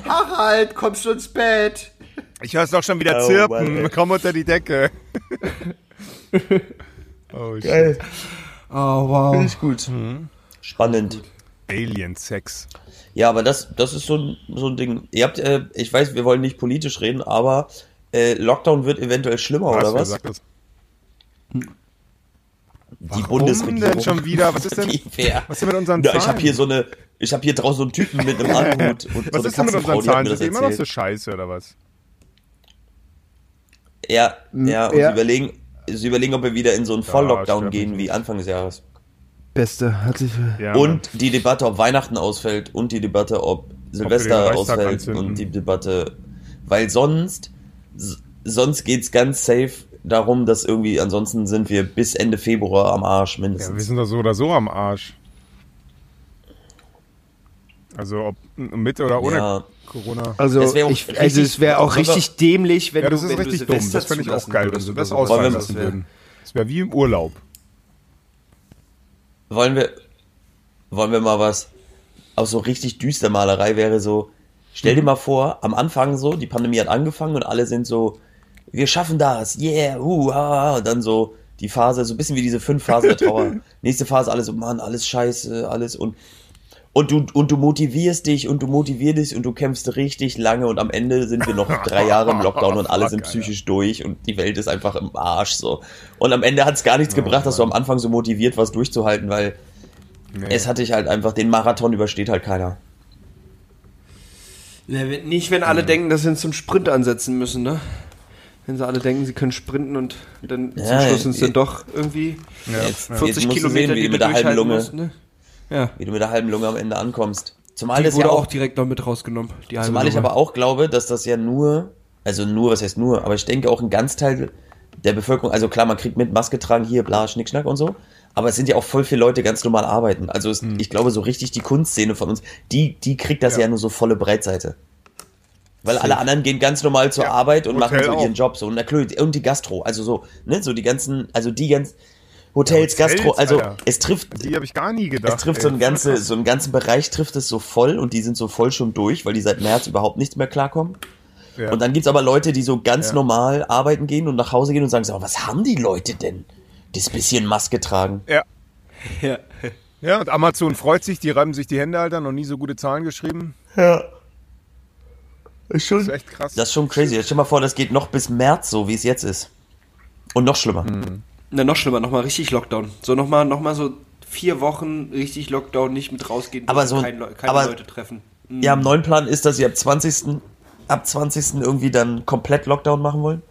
Harald, kommst du ins Bett?
Ich hör's doch schon wieder
Oh,
zirpen.
Mann, ey.
Komm unter die Decke. oh, shit.
Geil.
Oh, wow.
Ist gut. Spannend.
Alien-Sex.
Ja, aber das, das ist so ein, so ein Ding. Ihr habt, äh, ich weiß, wir wollen nicht politisch reden, aber äh, Lockdown wird eventuell schlimmer,
Was,
oder
wer
was?
sagt das?
Die
Warum
Bundesregierung.
denn schon wieder? Was ist denn-? Was ist denn mit unseren
Ja,
Zahlen?
ich habe hier so eine, ich habe hier draußen so einen Typen mit einem Aluhut und
was
so
ist denn mit unseren Zahlen? Sind immer noch so scheiße oder was?
Ja, ja, und
ja.
Sie überlegen, sie überlegen, ob wir wieder in so einen Volllockdown
stimmt.
gehen wie Anfang des Jahres.
Beste, herzlich
Ja,
Und die Debatte, ob Weihnachten ausfällt und die Debatte, ob Silvester
Reichstag
ausfällt
anzünden.
und die Debatte, weil sonst, sonst geht's ganz safe darum, dass irgendwie, ansonsten sind wir bis Ende Februar am Arsch
Ja, wir
mindestens.
sind doch so oder so am Arsch. Also ob mit oder ohne
Ja.
Corona.
Also,
Es wär auch
also es wäre auch richtig dämlich, wenn
Ja, das
du,
ist richtig
du
dumm. Das fände ich auch geil, wenn sie
oder
das ausfallen lassen
wär-
würden. Das wäre wie im Urlaub.
Wollen wir, wollen wir mal was, auch so richtig düster Malerei wäre so, stell
Mhm.
dir mal vor, am Anfang so, die Pandemie hat angefangen und alle sind so, wir schaffen das, yeah, uh, ah, und dann so die Phase, so ein bisschen wie diese fünf Phasen der Trauer. Nächste Phase, alles so, Mann, alles scheiße, alles und, und du, und du motivierst dich und du motivierst dich und du kämpfst richtig lange und am Ende sind wir noch drei Jahre im Lockdown und alle sind psychisch durch und die Welt ist einfach im Arsch so. Und am Ende hat es gar nichts
Oh
gebracht, dass du am Anfang so motiviert warst, durchzuhalten, weil
Nee.
es hatte ich halt einfach, den Marathon übersteht halt keiner.
Ja, wenn- nicht, wenn alle denken, dass sie zum Sprint ansetzen müssen, ne? Wenn sie alle denken, sie können sprinten und dann zum
Ja,
Schluss sind es
ja.
dann doch irgendwie
Jetzt,
40
jetzt musst du
Kilometer,
sehen, wie
die
halben
durchhalten
Lunge,
musst, ne? Ja.
wie du mit der halben Lunge am Ende ankommst. Zumal
Die
das
wurde
ja
auch,
auch,
direkt noch mit rausgenommen. Die halbe
zumal ich
Lunge.
aber auch glaube, dass das ja nur, also nur, was heißt nur, aber ich denke auch ein Ganzteil der Bevölkerung, also klar, man kriegt mit Maske tragen, hier, bla, Schnickschnack und so, aber es sind ja auch voll viele Leute ganz normal arbeiten. Also es, ich glaube, so richtig die Kunstszene von uns, die, die kriegt das ja,
Ja.
nur so volle Breitseite. Weil alle anderen gehen ganz normal zur
Ja,
Arbeit und
Hotel
machen so
auch.
ihren Job so. Und, und die Gastro, also so, ne, so die ganzen, also die ganzen Hotels,
Ja, Hotels,
Gastro, also
Alter.
es trifft,
Die habe ich gar nie gedacht.
es trifft
ey.
so einen, ganze, so einen ganzen Bereich, trifft es so voll und die sind so voll schon durch, weil die seit März überhaupt nichts mehr klarkommen.
Ja.
Und dann gibt's aber Leute, die so ganz
Ja.
normal arbeiten gehen und nach Hause gehen und sagen, so, was haben die Leute denn? Das bisschen Maske tragen.
ja.
Ja.
ja, und Amazon freut sich, die reiben sich die Hände, Alter, noch nie so gute Zahlen geschrieben.
Ja. Ist schon,
Das ist echt krass.
das ist schon crazy. Stell dir mal vor, das geht noch bis März so, wie es jetzt ist. Und noch schlimmer.
Na, noch schlimmer, nochmal richtig Lockdown. So nochmal noch mal so vier Wochen richtig Lockdown, nicht mit rausgehen,
Aber so-
kein, Leu- keine
aber-
Leute treffen. Mhm.
Ja, im neuen Plan ist, dass sie ab 20. ab 20. irgendwie dann komplett Lockdown machen wollen.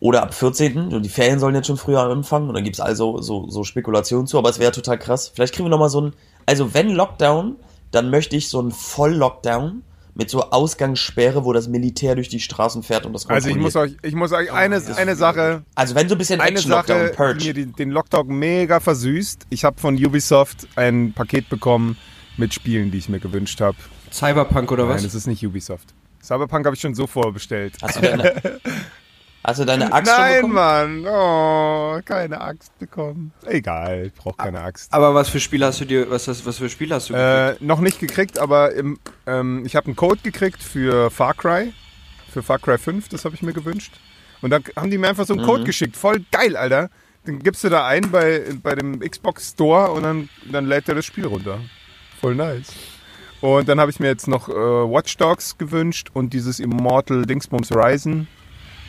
Oder ab 14. Und die Ferien sollen jetzt schon früher anfangen. Und dann gibt's also so, so Spekulationen zu, aber es wäre total krass. Vielleicht kriegen wir nochmal so ein. Also wenn Lockdown, dann möchte ich so ein Voll-Lockdown mit so Ausgangssperre, wo das Militär durch die Straßen fährt und das
Also ich muss
kontrolliert.
euch, ich muss euch eine, eine Sache,
Also wenn so ein bisschen
eine
Action-Lockdown,
Sache, die
Purge.
mir den, den Lockdown mega versüßt. Ich habe von Ubisoft ein Paket bekommen mit Spielen, die ich mir gewünscht habe.
Cyberpunk oder was?
Nein, das ist nicht Ubisoft. Cyberpunk habe ich schon so vorbestellt.
Hast du deine, hast du deine Axt schon
Nein,
bekommen?
Mann. Oh, keine Axt bekommen. Egal, ich brauche keine Axt.
Aber was für Spiele hast du dir, was, was, was für Spiele hast du gekriegt?
Äh, noch nicht gekriegt, aber im, ähm, ich habe einen Code gekriegt für Far Cry. Für Far Cry 5, das habe ich mir gewünscht. Und dann haben die mir einfach so einen Code geschickt. Voll geil, Alter. Den gibst du da ein bei, bei dem Xbox Store und dann, dann lädt er das Spiel runter. Voll nice. Und dann habe ich mir jetzt noch äh, Watch Dogs gewünscht und dieses Immortal Dingsbums Ryzen,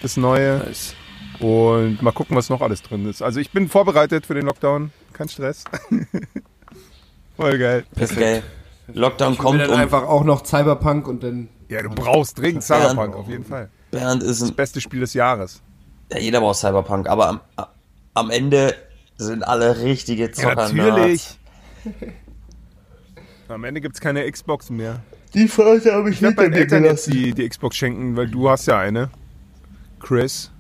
das neue.
Nice.
Und mal gucken, was noch alles drin ist. Also ich bin vorbereitet für den Lockdown. Kein Stress. Voll geil.
Ist geil. Lockdown
Und
kommt
dann
und
einfach auch noch Cyberpunk und dann.
Ja, du brauchst dringend Cyberpunk, auf jeden Fall.
Bernd ist
Das beste Spiel des Jahres.
Ja, jeder braucht Cyberpunk, aber am, am Ende sind alle richtige Zocker.
Natürlich. Am Ende gibt es keine Xbox mehr.
Die Frage habe ich
Ich werde meinen Eltern jetzt die, die Xbox schenken, weil du hast ja eine. Chris.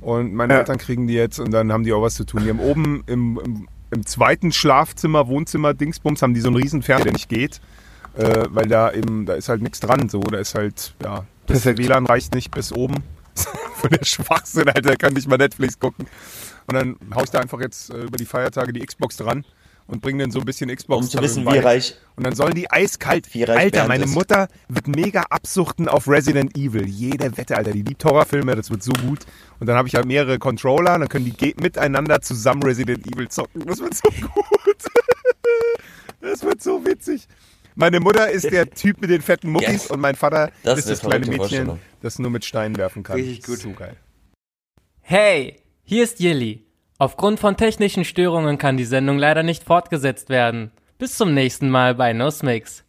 Und meine
Ja.
Eltern kriegen die jetzt und dann haben die auch was zu tun. Die haben oben im, im, im zweiten Schlafzimmer, Wohnzimmer, Dingsbums, haben die so einen riesen Fernseher, der nicht geht. Äh, weil da eben, da ist halt nichts dran. So, da ist halt, ja, das. WLAN reicht nicht bis oben. Von der Schwachsinn, Alter, kann nicht mal Netflix gucken. Und dann hau ich da einfach jetzt äh, über die Feiertage die Xbox dran und bringe dann so ein bisschen Xbox
Um zu wissen, wie reich.
Und dann sollen die eiskalt.
Wie reich
Alter,
Bernd
meine
ist.
Mutter wird mega absuchten auf Resident Evil. Jede Wette, Alter. Die liebt Horrorfilme, das wird so gut. Und dann habe ich halt mehrere Controller, dann können die miteinander zusammen Resident Evil zocken. Das wird so gut. das wird so witzig. Meine Mutter ist der Typ mit den fetten Muckis
Geil.
und mein Vater
Das
ist das
eine
kleine Mädchen, das nur mit Steinen werfen kann.
Richtig gut.
So geil.
Hey, hier ist Yilly. Aufgrund von technischen Störungen kann die Sendung leider nicht fortgesetzt werden. Bis zum nächsten Mal bei Nussmix.